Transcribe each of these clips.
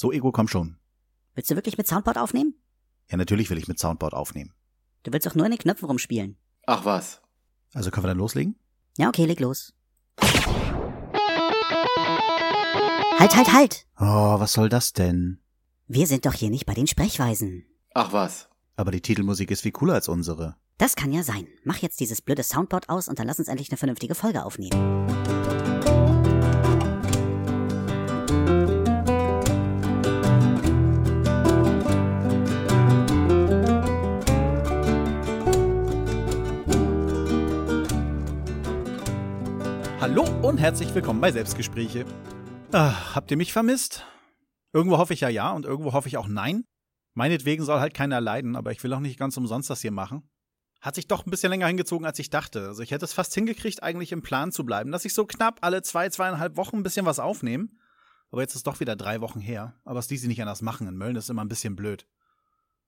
So, Ego, komm schon. Willst du wirklich mit Soundboard aufnehmen? Ja, natürlich will ich mit Soundboard aufnehmen. Du willst doch nur in den Knöpfen rumspielen. Ach was. Also können wir dann loslegen? Ja, okay, leg los. Halt, halt, halt! Oh, was soll das denn? Wir sind doch hier nicht bei den Sprechweisen. Ach was. Aber die Titelmusik ist viel cooler als unsere. Das kann ja sein. Mach jetzt dieses blöde Soundboard aus und dann lass uns endlich eine vernünftige Folge aufnehmen. Hallo und herzlich willkommen bei Selbstgespräche. Ah, habt ihr mich vermisst? Irgendwo hoffe ich ja ja und irgendwo hoffe ich auch nein. Meinetwegen soll halt keiner leiden, aber ich will auch nicht ganz umsonst das hier machen. Hat sich doch ein bisschen länger hingezogen, als ich dachte. Also ich hätte es fast hingekriegt, eigentlich im Plan zu bleiben, dass ich so knapp alle zwei, zweieinhalb Wochen ein bisschen was aufnehme. Aber jetzt ist doch wieder drei Wochen her. Aber es ließ sich nicht anders machen. In Mölln ist immer ein bisschen blöd.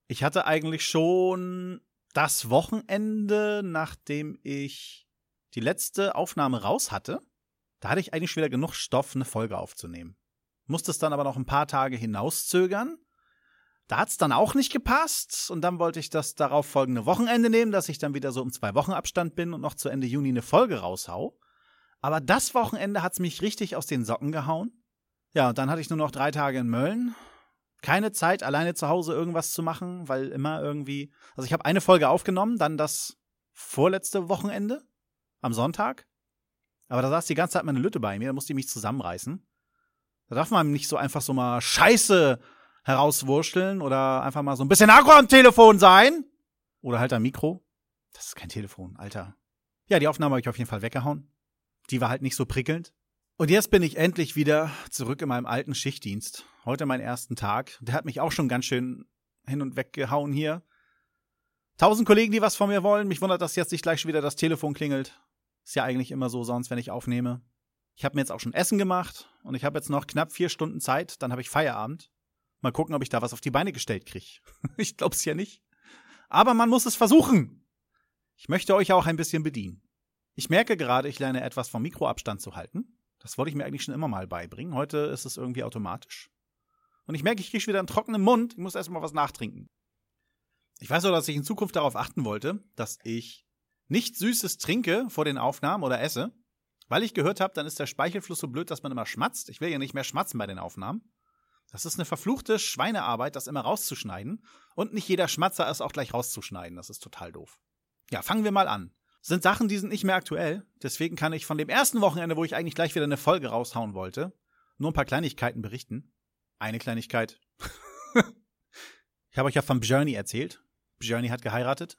Ich hatte eigentlich schon das Wochenende, nachdem ich die letzte Aufnahme raus hatte, da hatte ich eigentlich schon wieder genug Stoff, eine Folge aufzunehmen. Musste es dann aber noch ein paar Tage hinauszögern. Da hat es dann auch nicht gepasst und dann wollte ich das darauf folgende Wochenende nehmen, dass ich dann wieder so um zwei Wochen Abstand bin und noch zu Ende Juni eine Folge raushau. Aber das Wochenende hat's mich richtig aus den Socken gehauen. Ja, und dann hatte ich nur noch drei Tage in Mölln. Keine Zeit, alleine zu Hause irgendwas zu machen, weil immer irgendwie. Also ich habe eine Folge aufgenommen, dann das vorletzte Wochenende am Sonntag. Aber da saß die ganze Zeit meine Lütte bei mir, da musste ich mich zusammenreißen. Da darf man nicht so einfach so mal Scheiße herauswurschteln oder einfach mal so ein bisschen Akku am Telefon sein. Oder halt am Mikro. Das ist kein Telefon, Alter. Ja, die Aufnahme habe ich auf jeden Fall weggehauen. Die war halt nicht so prickelnd. Und jetzt bin ich endlich wieder zurück in meinem alten Schichtdienst. Heute mein ersten Tag. Der hat mich auch schon ganz schön hin und weg gehauen hier. Tausend Kollegen, die was von mir wollen. Mich wundert, dass jetzt nicht gleich schon wieder das Telefon klingelt. Ist ja eigentlich immer so sonst, wenn ich aufnehme. Ich habe mir jetzt auch schon Essen gemacht und ich habe jetzt noch knapp vier Stunden Zeit. Dann habe ich Feierabend. Mal gucken, ob ich da was auf die Beine gestellt kriege. ich glaub's ja nicht. Aber man muss es versuchen. Ich möchte euch auch ein bisschen bedienen. Ich merke gerade, ich lerne etwas vom Mikroabstand zu halten. Das wollte ich mir eigentlich schon immer mal beibringen. Heute ist es irgendwie automatisch. Und ich merke, ich kriege wieder einen trockenen Mund. Ich muss erstmal was nachtrinken. Ich weiß auch, dass ich in Zukunft darauf achten wollte, dass ich nicht Süßes trinke vor den Aufnahmen oder esse, weil ich gehört habe, dann ist der Speichelfluss so blöd, dass man immer schmatzt. Ich will ja nicht mehr schmatzen bei den Aufnahmen. Das ist eine verfluchte Schweinearbeit, das immer rauszuschneiden. Und nicht jeder Schmatzer ist auch gleich rauszuschneiden. Das ist total doof. Ja, fangen wir mal an. Das sind Sachen, die sind nicht mehr aktuell. Deswegen kann ich von dem ersten Wochenende, wo ich eigentlich gleich wieder eine Folge raushauen wollte, nur ein paar Kleinigkeiten berichten. Eine Kleinigkeit. ich habe euch ja von Björni erzählt. Björni hat geheiratet.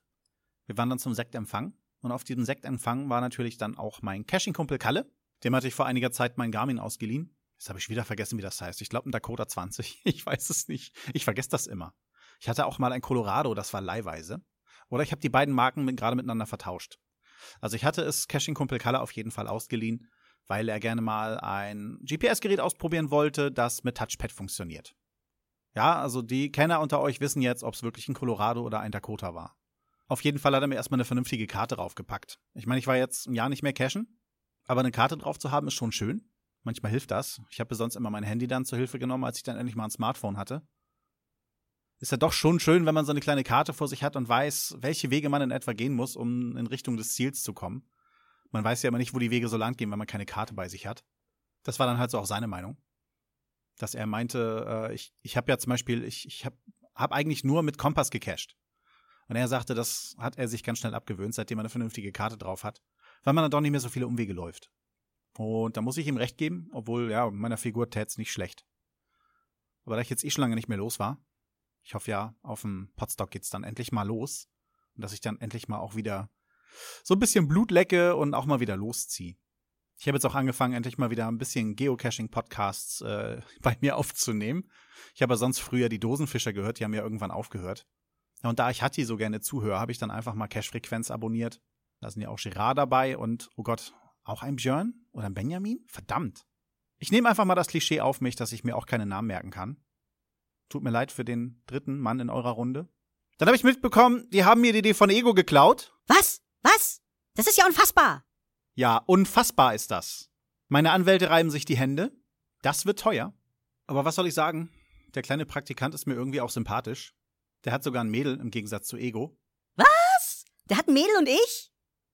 Wir waren dann zum Sektempfang. Und auf diesem Sektempfang war natürlich dann auch mein Caching-Kumpel Kalle. Dem hatte ich vor einiger Zeit mein Garmin ausgeliehen. Jetzt habe ich wieder vergessen, wie das heißt. Ich glaube ein Dakota 20. Ich weiß es nicht. Ich vergesse das immer. Ich hatte auch mal ein Colorado, das war leihweise. Oder ich habe die beiden Marken mit, gerade miteinander vertauscht. Also ich hatte es Caching-Kumpel Kalle auf jeden Fall ausgeliehen, weil er gerne mal ein GPS-Gerät ausprobieren wollte, das mit Touchpad funktioniert. Ja, also die Kenner unter euch wissen jetzt, ob es wirklich ein Colorado oder ein Dakota war. Auf jeden Fall hat er mir erstmal eine vernünftige Karte draufgepackt. Ich meine, ich war jetzt ein Jahr nicht mehr cashen, aber eine Karte drauf zu haben ist schon schön. Manchmal hilft das. Ich habe sonst immer mein Handy dann zur Hilfe genommen, als ich dann endlich mal ein Smartphone hatte. Ist ja doch schon schön, wenn man so eine kleine Karte vor sich hat und weiß, welche Wege man in etwa gehen muss, um in Richtung des Ziels zu kommen. Man weiß ja immer nicht, wo die Wege so lang gehen, wenn man keine Karte bei sich hat. Das war dann halt so auch seine Meinung. Dass er meinte, äh, ich, ich habe ja zum Beispiel, ich, ich habe hab eigentlich nur mit Kompass gecached. Und er sagte, das hat er sich ganz schnell abgewöhnt, seitdem er eine vernünftige Karte drauf hat, weil man dann doch nicht mehr so viele Umwege läuft. Und da muss ich ihm recht geben, obwohl, ja, meiner Figur tät's nicht schlecht. Aber da ich jetzt eh schon lange nicht mehr los war, ich hoffe ja, auf dem Potstock geht's dann endlich mal los. Und dass ich dann endlich mal auch wieder so ein bisschen Blut lecke und auch mal wieder losziehe. Ich habe jetzt auch angefangen, endlich mal wieder ein bisschen Geocaching-Podcasts äh, bei mir aufzunehmen. Ich habe sonst früher die Dosenfischer gehört, die haben ja irgendwann aufgehört. Und da ich Hatti so gerne zuhöre, habe ich dann einfach mal Cache-Frequenz abonniert. Da sind ja auch Girard dabei und, oh Gott, auch ein Björn oder ein Benjamin? Verdammt. Ich nehme einfach mal das Klischee auf mich, dass ich mir auch keine Namen merken kann. Tut mir leid für den dritten Mann in eurer Runde. Dann habe ich mitbekommen, die haben mir die Idee von Ego geklaut. Was? Was? Das ist ja unfassbar. Ja, unfassbar ist das. Meine Anwälte reiben sich die Hände. Das wird teuer. Aber was soll ich sagen? Der kleine Praktikant ist mir irgendwie auch sympathisch. Der hat sogar ein Mädel im Gegensatz zu Ego. Was? Der hat ein Mädel und ich?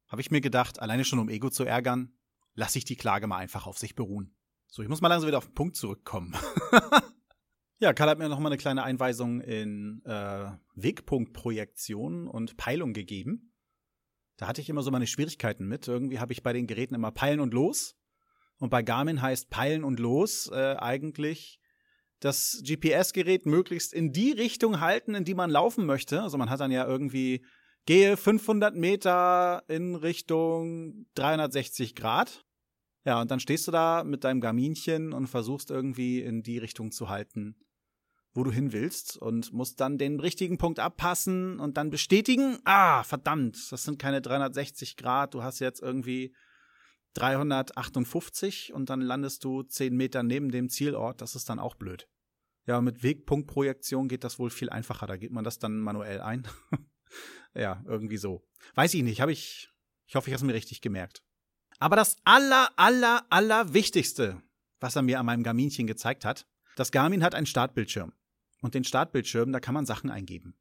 Habe ich mir gedacht, alleine schon um Ego zu ärgern, lasse ich die Klage mal einfach auf sich beruhen. So, ich muss mal langsam wieder auf den Punkt zurückkommen. ja, Karl hat mir noch mal eine kleine Einweisung in äh, Wegpunktprojektion und Peilung gegeben. Da hatte ich immer so meine Schwierigkeiten mit. Irgendwie habe ich bei den Geräten immer Peilen und Los. Und bei Garmin heißt Peilen und Los äh, eigentlich das GPS-Gerät möglichst in die Richtung halten, in die man laufen möchte. Also man hat dann ja irgendwie gehe 500 Meter in Richtung 360 Grad. Ja, und dann stehst du da mit deinem Garminchen und versuchst irgendwie in die Richtung zu halten, wo du hin willst und musst dann den richtigen Punkt abpassen und dann bestätigen. Ah, verdammt, das sind keine 360 Grad. Du hast jetzt irgendwie 358 und dann landest du 10 Meter neben dem Zielort. Das ist dann auch blöd. Ja, mit Wegpunktprojektion geht das wohl viel einfacher. Da geht man das dann manuell ein. ja, irgendwie so. Weiß ich nicht. Habe ich. Ich hoffe, ich habe es mir richtig gemerkt. Aber das aller, aller, aller Wichtigste, was er mir an meinem Garminchen gezeigt hat, das Garmin hat einen Startbildschirm. Und den Startbildschirm, da kann man Sachen eingeben.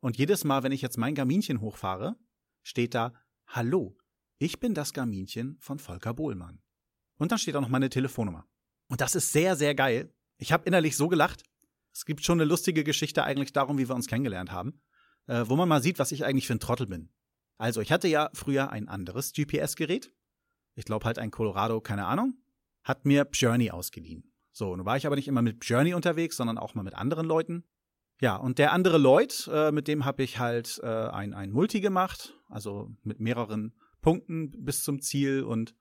Und jedes Mal, wenn ich jetzt mein Garminchen hochfahre, steht da Hallo, ich bin das Garminchen von Volker Bohlmann. Und dann steht auch noch meine Telefonnummer. Und das ist sehr, sehr geil. Ich habe innerlich so gelacht. Es gibt schon eine lustige Geschichte eigentlich darum, wie wir uns kennengelernt haben, äh, wo man mal sieht, was ich eigentlich für ein Trottel bin. Also, ich hatte ja früher ein anderes GPS-Gerät ich glaube halt ein Colorado, keine Ahnung, hat mir Journey ausgeliehen. So, nun war ich aber nicht immer mit Journey unterwegs, sondern auch mal mit anderen Leuten. Ja, und der andere Lloyd, äh, mit dem habe ich halt äh, ein, ein Multi gemacht, also mit mehreren Punkten bis zum Ziel. Und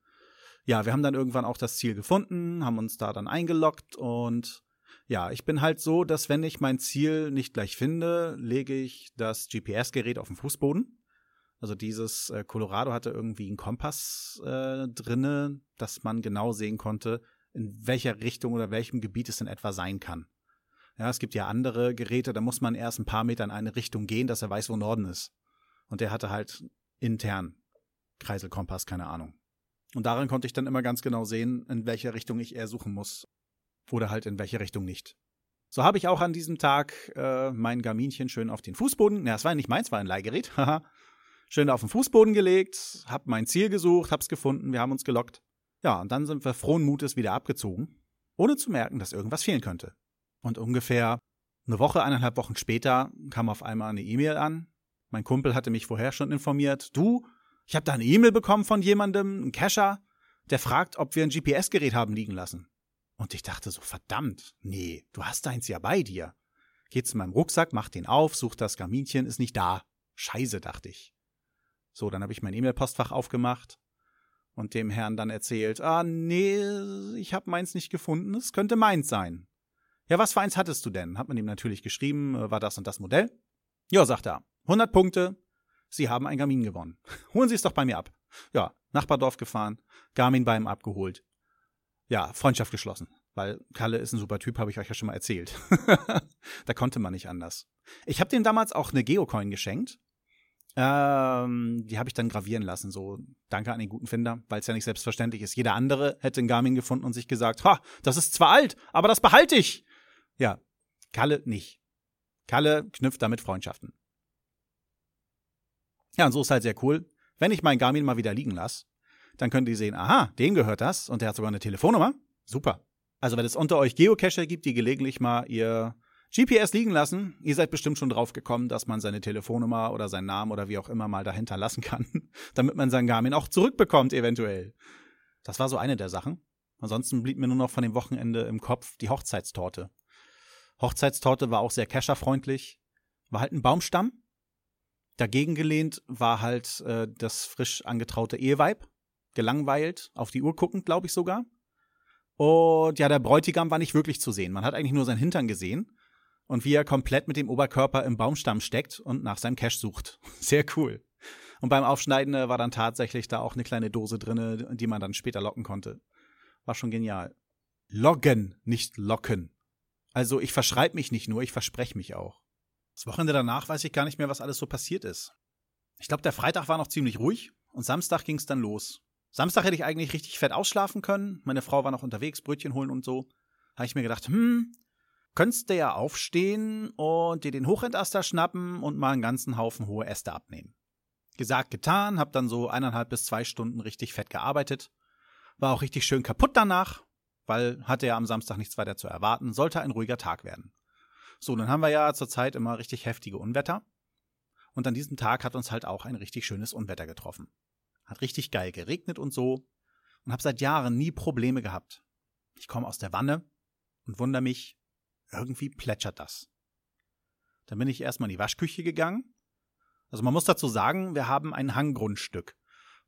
ja, wir haben dann irgendwann auch das Ziel gefunden, haben uns da dann eingeloggt und ja, ich bin halt so, dass wenn ich mein Ziel nicht gleich finde, lege ich das GPS-Gerät auf den Fußboden also dieses äh, Colorado hatte irgendwie einen Kompass äh, drinne, dass man genau sehen konnte, in welcher Richtung oder welchem Gebiet es in etwa sein kann. Ja, es gibt ja andere Geräte, da muss man erst ein paar Meter in eine Richtung gehen, dass er weiß, wo Norden ist. Und der hatte halt intern Kreiselkompass, keine Ahnung. Und daran konnte ich dann immer ganz genau sehen, in welcher Richtung ich eher suchen muss. Oder halt in welche Richtung nicht. So habe ich auch an diesem Tag äh, mein Garminchen schön auf den Fußboden. Ja, es war nicht meins, war ein Leihgerät. Haha schön auf den Fußboden gelegt, hab mein Ziel gesucht, hab's gefunden, wir haben uns gelockt. Ja, und dann sind wir frohen Mutes wieder abgezogen, ohne zu merken, dass irgendwas fehlen könnte. Und ungefähr eine Woche, eineinhalb Wochen später kam auf einmal eine E-Mail an. Mein Kumpel hatte mich vorher schon informiert. Du, ich habe da eine E-Mail bekommen von jemandem, ein Cacher, der fragt, ob wir ein GPS-Gerät haben liegen lassen. Und ich dachte so, verdammt, nee, du hast deins ja bei dir. Geht zu meinem Rucksack, mach den auf, sucht das Kaminchen, ist nicht da. Scheiße, dachte ich. So, dann habe ich mein E-Mail-Postfach aufgemacht und dem Herrn dann erzählt, ah, nee, ich habe meins nicht gefunden, es könnte meins sein. Ja, was für eins hattest du denn? Hat man ihm natürlich geschrieben, war das und das Modell? Ja, sagt er. 100 Punkte, Sie haben ein Garmin gewonnen. Holen Sie es doch bei mir ab. Ja, Nachbardorf gefahren, Garmin bei ihm abgeholt. Ja, Freundschaft geschlossen, weil Kalle ist ein super Typ, habe ich euch ja schon mal erzählt. da konnte man nicht anders. Ich habe dem damals auch eine Geocoin geschenkt ähm, die habe ich dann gravieren lassen, so danke an den guten Finder, weil es ja nicht selbstverständlich ist. Jeder andere hätte einen Garmin gefunden und sich gesagt, ha, das ist zwar alt, aber das behalte ich. Ja, Kalle nicht. Kalle knüpft damit Freundschaften. Ja, und so ist halt sehr cool. Wenn ich meinen Garmin mal wieder liegen lasse, dann könnt ihr sehen, aha, dem gehört das und der hat sogar eine Telefonnummer. Super. Also wenn es unter euch Geocacher gibt, die gelegentlich mal ihr GPS liegen lassen. Ihr seid bestimmt schon drauf gekommen, dass man seine Telefonnummer oder seinen Namen oder wie auch immer mal dahinter lassen kann, damit man sein Garmin auch zurückbekommt eventuell. Das war so eine der Sachen. Ansonsten blieb mir nur noch von dem Wochenende im Kopf die Hochzeitstorte. Hochzeitstorte war auch sehr cacherfreundlich. War halt ein Baumstamm. Dagegen gelehnt war halt äh, das frisch angetraute Eheweib. Gelangweilt, auf die Uhr guckend, glaube ich sogar. Und ja, der Bräutigam war nicht wirklich zu sehen. Man hat eigentlich nur seinen Hintern gesehen und wie er komplett mit dem Oberkörper im Baumstamm steckt und nach seinem Cash sucht. Sehr cool. Und beim Aufschneiden äh, war dann tatsächlich da auch eine kleine Dose drinne, die man dann später locken konnte. War schon genial. Loggen, nicht locken. Also ich verschreibe mich nicht nur, ich verspreche mich auch. Das Wochenende danach weiß ich gar nicht mehr, was alles so passiert ist. Ich glaube, der Freitag war noch ziemlich ruhig und Samstag ging es dann los. Samstag hätte ich eigentlich richtig fett ausschlafen können. Meine Frau war noch unterwegs, Brötchen holen und so. Habe ich mir gedacht, hm, könntest du ja aufstehen und dir den Hochentaster schnappen und mal einen ganzen Haufen hohe Äste abnehmen. Gesagt, getan, hab dann so eineinhalb bis zwei Stunden richtig fett gearbeitet. War auch richtig schön kaputt danach, weil hatte ja am Samstag nichts weiter zu erwarten, sollte ein ruhiger Tag werden. So, dann haben wir ja zurzeit immer richtig heftige Unwetter. Und an diesem Tag hat uns halt auch ein richtig schönes Unwetter getroffen. Hat richtig geil geregnet und so. Und hab seit Jahren nie Probleme gehabt. Ich komme aus der Wanne und wundere mich, irgendwie plätschert das. Dann bin ich erstmal in die Waschküche gegangen. Also man muss dazu sagen, wir haben ein Hanggrundstück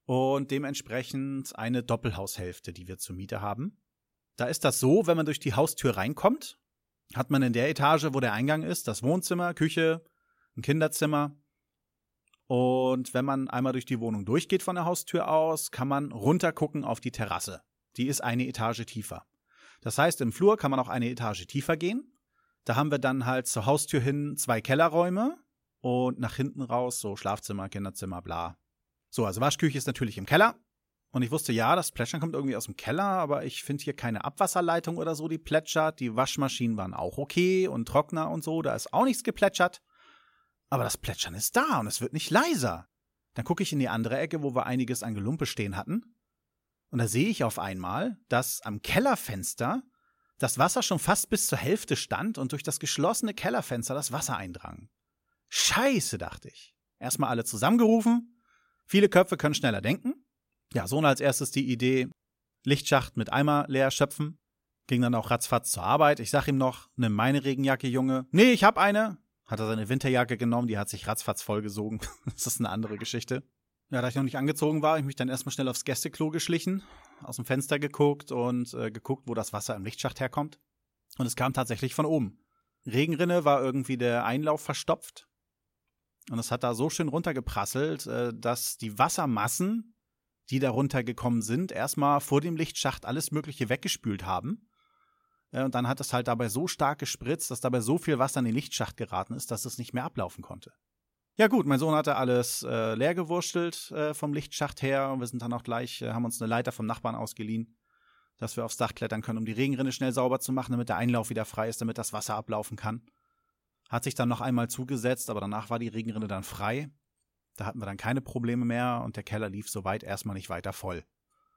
und dementsprechend eine Doppelhaushälfte, die wir zur Miete haben. Da ist das so, wenn man durch die Haustür reinkommt, hat man in der Etage, wo der Eingang ist, das Wohnzimmer, Küche, ein Kinderzimmer. Und wenn man einmal durch die Wohnung durchgeht von der Haustür aus, kann man runtergucken auf die Terrasse. Die ist eine Etage tiefer. Das heißt, im Flur kann man auch eine Etage tiefer gehen. Da haben wir dann halt zur Haustür hin zwei Kellerräume und nach hinten raus so Schlafzimmer, Kinderzimmer, bla. So, also Waschküche ist natürlich im Keller. Und ich wusste, ja, das Plätschern kommt irgendwie aus dem Keller, aber ich finde hier keine Abwasserleitung oder so, die plätschert. Die Waschmaschinen waren auch okay und Trockner und so, da ist auch nichts geplätschert. Aber das Plätschern ist da und es wird nicht leiser. Dann gucke ich in die andere Ecke, wo wir einiges an Gelumpe stehen hatten. Und da sehe ich auf einmal, dass am Kellerfenster das Wasser schon fast bis zur Hälfte stand und durch das geschlossene Kellerfenster das Wasser eindrang. Scheiße, dachte ich. Erstmal alle zusammengerufen. Viele Köpfe können schneller denken. Ja, Sohn als erstes die Idee, Lichtschacht mit Eimer leer schöpfen. Ging dann auch ratzfatz zur Arbeit. Ich sag ihm noch, nimm meine Regenjacke, Junge. Nee, ich hab eine. Hat er seine Winterjacke genommen, die hat sich ratzfatz vollgesogen. das ist eine andere Geschichte. Ja, da ich noch nicht angezogen war, ich mich dann erstmal schnell aufs Gästeklo geschlichen, aus dem Fenster geguckt und äh, geguckt, wo das Wasser im Lichtschacht herkommt. Und es kam tatsächlich von oben. Regenrinne war irgendwie der Einlauf verstopft. Und es hat da so schön runtergeprasselt, äh, dass die Wassermassen die da runtergekommen sind, erstmal vor dem Lichtschacht alles Mögliche weggespült haben. Und dann hat es halt dabei so stark gespritzt, dass dabei so viel Wasser in den Lichtschacht geraten ist, dass es nicht mehr ablaufen konnte. Ja gut, mein Sohn hatte alles äh, leer gewurstelt äh, vom Lichtschacht her und wir sind dann auch gleich, äh, haben uns eine Leiter vom Nachbarn ausgeliehen, dass wir aufs Dach klettern können, um die Regenrinne schnell sauber zu machen, damit der Einlauf wieder frei ist, damit das Wasser ablaufen kann. Hat sich dann noch einmal zugesetzt, aber danach war die Regenrinne dann frei. Da hatten wir dann keine Probleme mehr und der Keller lief soweit erstmal nicht weiter voll.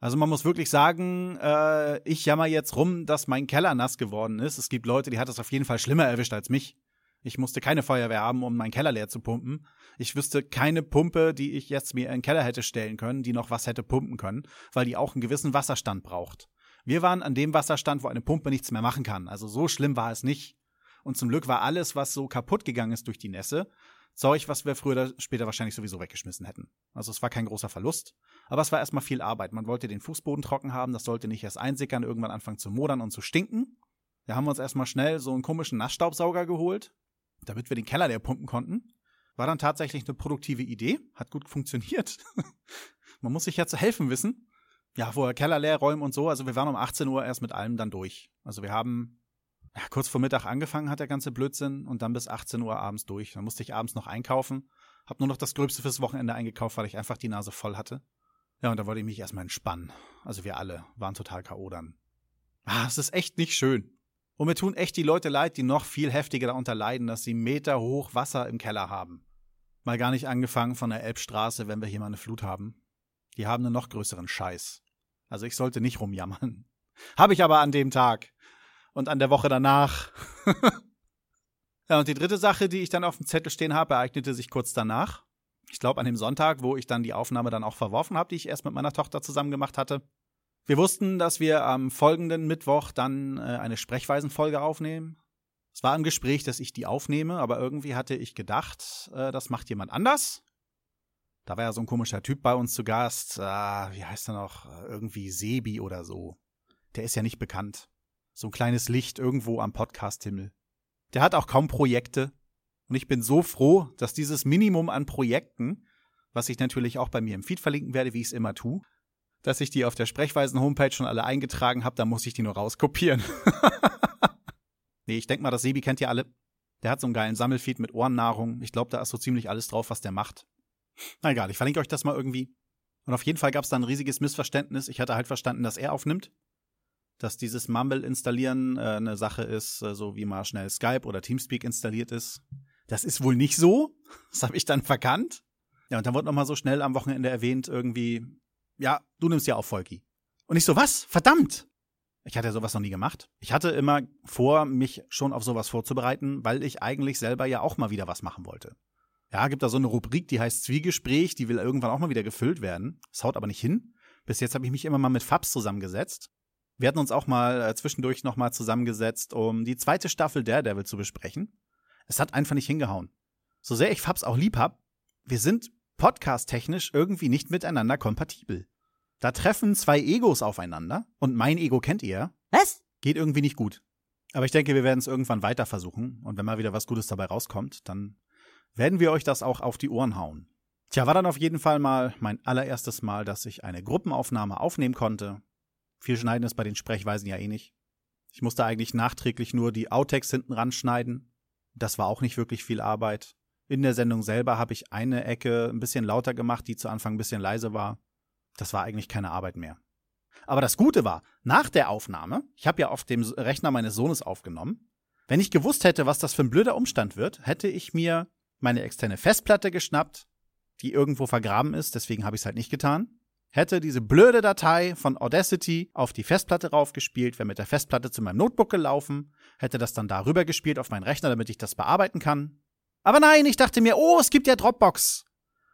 Also man muss wirklich sagen, äh, ich jammer jetzt rum, dass mein Keller nass geworden ist. Es gibt Leute, die hat es auf jeden Fall schlimmer erwischt als mich. Ich musste keine Feuerwehr haben, um meinen Keller leer zu pumpen. Ich wüsste keine Pumpe, die ich jetzt mir in den Keller hätte stellen können, die noch was hätte pumpen können, weil die auch einen gewissen Wasserstand braucht. Wir waren an dem Wasserstand, wo eine Pumpe nichts mehr machen kann. Also so schlimm war es nicht. Und zum Glück war alles, was so kaputt gegangen ist durch die Nässe, Zeug, was wir früher oder später wahrscheinlich sowieso weggeschmissen hätten. Also es war kein großer Verlust, aber es war erstmal viel Arbeit. Man wollte den Fußboden trocken haben, das sollte nicht erst einsickern, irgendwann anfangen zu modern und zu stinken. Da haben wir uns erstmal schnell so einen komischen Nassstaubsauger geholt, damit wir den Keller leer pumpen konnten. War dann tatsächlich eine produktive Idee, hat gut funktioniert. Man muss sich ja zu helfen wissen. Ja, vorher Keller leer räumen und so. Also wir waren um 18 Uhr erst mit allem dann durch. Also wir haben kurz vor Mittag angefangen hat der ganze Blödsinn und dann bis 18 Uhr abends durch. Dann musste ich abends noch einkaufen. Hab nur noch das Gröbste fürs Wochenende eingekauft, weil ich einfach die Nase voll hatte. Ja, und da wollte ich mich erstmal entspannen. Also wir alle waren total K.O. dann. Ah, es ist echt nicht schön. Und mir tun echt die Leute leid, die noch viel heftiger darunter leiden, dass sie Meter hoch Wasser im Keller haben. Mal gar nicht angefangen von der Elbstraße, wenn wir hier mal eine Flut haben. Die haben einen noch größeren Scheiß. Also ich sollte nicht rumjammern. Habe ich aber an dem Tag und an der Woche danach. ja, und die dritte Sache, die ich dann auf dem Zettel stehen habe, ereignete sich kurz danach. Ich glaube an dem Sonntag, wo ich dann die Aufnahme dann auch verworfen habe, die ich erst mit meiner Tochter zusammen gemacht hatte. Wir wussten, dass wir am folgenden Mittwoch dann äh, eine Sprechweisenfolge aufnehmen. Es war im Gespräch, dass ich die aufnehme, aber irgendwie hatte ich gedacht, äh, das macht jemand anders. Da war ja so ein komischer Typ bei uns zu Gast. Äh, wie heißt er noch? Irgendwie Sebi oder so. Der ist ja nicht bekannt. So ein kleines Licht irgendwo am Podcast-Himmel. Der hat auch kaum Projekte. Und ich bin so froh, dass dieses Minimum an Projekten, was ich natürlich auch bei mir im Feed verlinken werde, wie ich es immer tue, dass ich die auf der Sprechweisen-Homepage schon alle eingetragen habe, da muss ich die nur rauskopieren. nee, ich denke mal, das Sebi kennt ihr alle. Der hat so einen geilen Sammelfeed mit Ohrennahrung. Ich glaube, da ist so ziemlich alles drauf, was der macht. Na egal, ich verlinke euch das mal irgendwie. Und auf jeden Fall gab es da ein riesiges Missverständnis. Ich hatte halt verstanden, dass er aufnimmt. Dass dieses Mumble installieren äh, eine Sache ist, äh, so wie mal schnell Skype oder Teamspeak installiert ist. Das ist wohl nicht so. Das habe ich dann verkannt. Ja, und dann wurde noch mal so schnell am Wochenende erwähnt, irgendwie, ja, du nimmst ja auf Volki. Und ich so, was? Verdammt! Ich hatte sowas noch nie gemacht. Ich hatte immer vor, mich schon auf sowas vorzubereiten, weil ich eigentlich selber ja auch mal wieder was machen wollte. Ja, gibt da so eine Rubrik, die heißt Zwiegespräch, die will irgendwann auch mal wieder gefüllt werden. Das haut aber nicht hin. Bis jetzt habe ich mich immer mal mit Fabs zusammengesetzt. Wir hatten uns auch mal äh, zwischendurch noch mal zusammengesetzt, um die zweite Staffel Daredevil zu besprechen. Es hat einfach nicht hingehauen. So sehr ich Fabs auch lieb hab, wir sind podcast-technisch irgendwie nicht miteinander kompatibel. Da treffen zwei Egos aufeinander und mein Ego kennt ihr. Was? Geht irgendwie nicht gut. Aber ich denke, wir werden es irgendwann weiter versuchen und wenn mal wieder was Gutes dabei rauskommt, dann werden wir euch das auch auf die Ohren hauen. Tja, war dann auf jeden Fall mal mein allererstes Mal, dass ich eine Gruppenaufnahme aufnehmen konnte. Viel schneiden ist bei den Sprechweisen ja eh nicht. Ich musste eigentlich nachträglich nur die Outtakes hinten ranschneiden. Das war auch nicht wirklich viel Arbeit. In der Sendung selber habe ich eine Ecke ein bisschen lauter gemacht, die zu Anfang ein bisschen leise war. Das war eigentlich keine Arbeit mehr. Aber das Gute war, nach der Aufnahme, ich habe ja auf dem Rechner meines Sohnes aufgenommen, wenn ich gewusst hätte, was das für ein blöder Umstand wird, hätte ich mir meine externe Festplatte geschnappt, die irgendwo vergraben ist, deswegen habe ich es halt nicht getan, hätte diese blöde Datei von Audacity auf die Festplatte raufgespielt, wäre mit der Festplatte zu meinem Notebook gelaufen, hätte das dann darüber gespielt auf meinen Rechner, damit ich das bearbeiten kann. Aber nein, ich dachte mir, oh, es gibt ja Dropbox.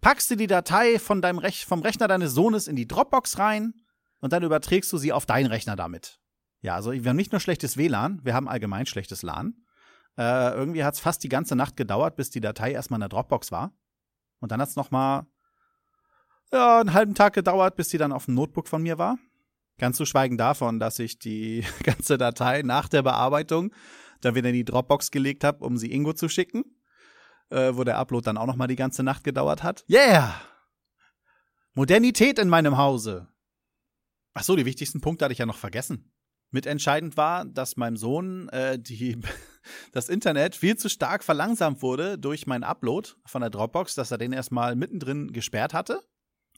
Packst du die Datei von deinem Rech vom Rechner deines Sohnes in die Dropbox rein und dann überträgst du sie auf deinen Rechner damit. Ja, also wir haben nicht nur schlechtes WLAN, wir haben allgemein schlechtes LAN. Äh, irgendwie hat es fast die ganze Nacht gedauert, bis die Datei erstmal in der Dropbox war. Und dann hat es nochmal ja, einen halben Tag gedauert, bis sie dann auf dem Notebook von mir war. Ganz zu schweigen davon, dass ich die ganze Datei nach der Bearbeitung dann wieder in die Dropbox gelegt habe, um sie Ingo zu schicken. Äh, wo der Upload dann auch nochmal die ganze Nacht gedauert hat. Yeah! Modernität in meinem Hause. Ach so, die wichtigsten Punkte hatte ich ja noch vergessen. Mitentscheidend war, dass meinem Sohn äh, die, das Internet viel zu stark verlangsamt wurde durch meinen Upload von der Dropbox, dass er den erstmal mittendrin gesperrt hatte.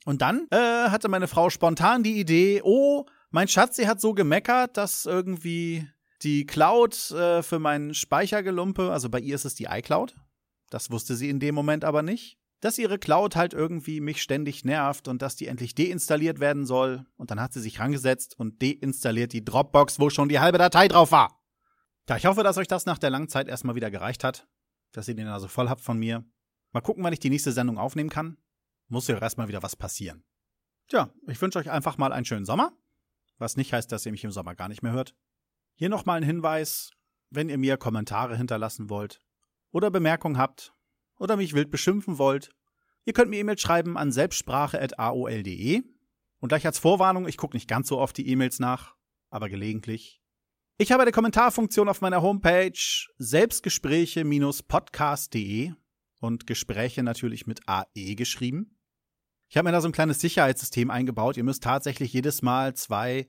Und dann äh, hatte meine Frau spontan die Idee, oh, mein Schatz, sie hat so gemeckert, dass irgendwie die Cloud äh, für meinen Speichergelumpe, also bei ihr ist es die iCloud, das wusste sie in dem Moment aber nicht, dass ihre Cloud halt irgendwie mich ständig nervt und dass die endlich deinstalliert werden soll. Und dann hat sie sich rangesetzt und deinstalliert die Dropbox, wo schon die halbe Datei drauf war. Ja, ich hoffe, dass euch das nach der langen Zeit erstmal wieder gereicht hat, dass ihr den also voll habt von mir. Mal gucken, wann ich die nächste Sendung aufnehmen kann muss ja erstmal wieder was passieren. Tja, ich wünsche euch einfach mal einen schönen Sommer, was nicht heißt, dass ihr mich im Sommer gar nicht mehr hört. Hier nochmal ein Hinweis, wenn ihr mir Kommentare hinterlassen wollt oder Bemerkungen habt oder mich wild beschimpfen wollt, ihr könnt mir E-Mails schreiben an selbstsprache.aol.de und gleich als Vorwarnung, ich gucke nicht ganz so oft die E-Mails nach, aber gelegentlich. Ich habe eine Kommentarfunktion auf meiner Homepage selbstgespräche-podcast.de und Gespräche natürlich mit AE geschrieben. Ich habe mir da so ein kleines Sicherheitssystem eingebaut. Ihr müsst tatsächlich jedes Mal zwei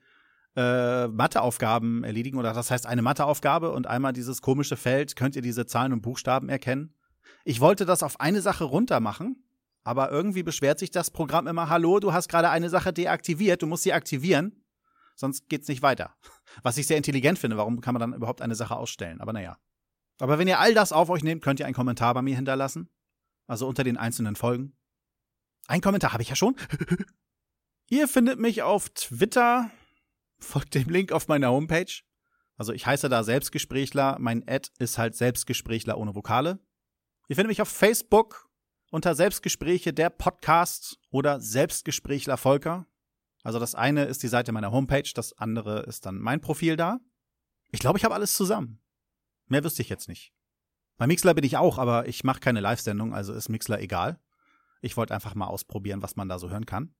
äh, Matheaufgaben erledigen oder das heißt eine Matheaufgabe und einmal dieses komische Feld, könnt ihr diese Zahlen und Buchstaben erkennen. Ich wollte das auf eine Sache runter machen, aber irgendwie beschwert sich das Programm immer, hallo, du hast gerade eine Sache deaktiviert, du musst sie aktivieren, sonst geht's nicht weiter. Was ich sehr intelligent finde, warum kann man dann überhaupt eine Sache ausstellen? Aber naja. Aber wenn ihr all das auf euch nehmt, könnt ihr einen Kommentar bei mir hinterlassen. Also unter den einzelnen Folgen. Ein Kommentar habe ich ja schon. Ihr findet mich auf Twitter. Folgt dem Link auf meiner Homepage. Also ich heiße da Selbstgesprächler. Mein Ad ist halt Selbstgesprächler ohne Vokale. Ihr findet mich auf Facebook unter Selbstgespräche der Podcast oder Selbstgesprächler Volker. Also das eine ist die Seite meiner Homepage, das andere ist dann mein Profil da. Ich glaube, ich habe alles zusammen. Mehr wüsste ich jetzt nicht. Bei Mixler bin ich auch, aber ich mache keine Live-Sendung, also ist Mixler egal. Ich wollte einfach mal ausprobieren, was man da so hören kann.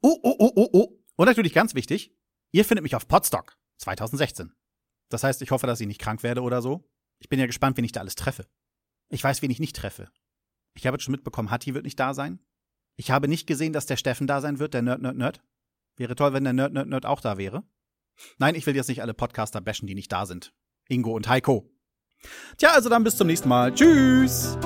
Oh, oh, oh, oh, oh. Und natürlich ganz wichtig, ihr findet mich auf Podstock 2016. Das heißt, ich hoffe, dass ich nicht krank werde oder so. Ich bin ja gespannt, wen ich da alles treffe. Ich weiß, wen ich nicht treffe. Ich habe jetzt schon mitbekommen, Hatti wird nicht da sein. Ich habe nicht gesehen, dass der Steffen da sein wird, der Nerd, Nerd, Nerd. Wäre toll, wenn der Nerd, Nerd, Nerd auch da wäre. Nein, ich will jetzt nicht alle Podcaster bashen, die nicht da sind. Ingo und Heiko. Tja, also dann bis zum nächsten Mal. Tschüss!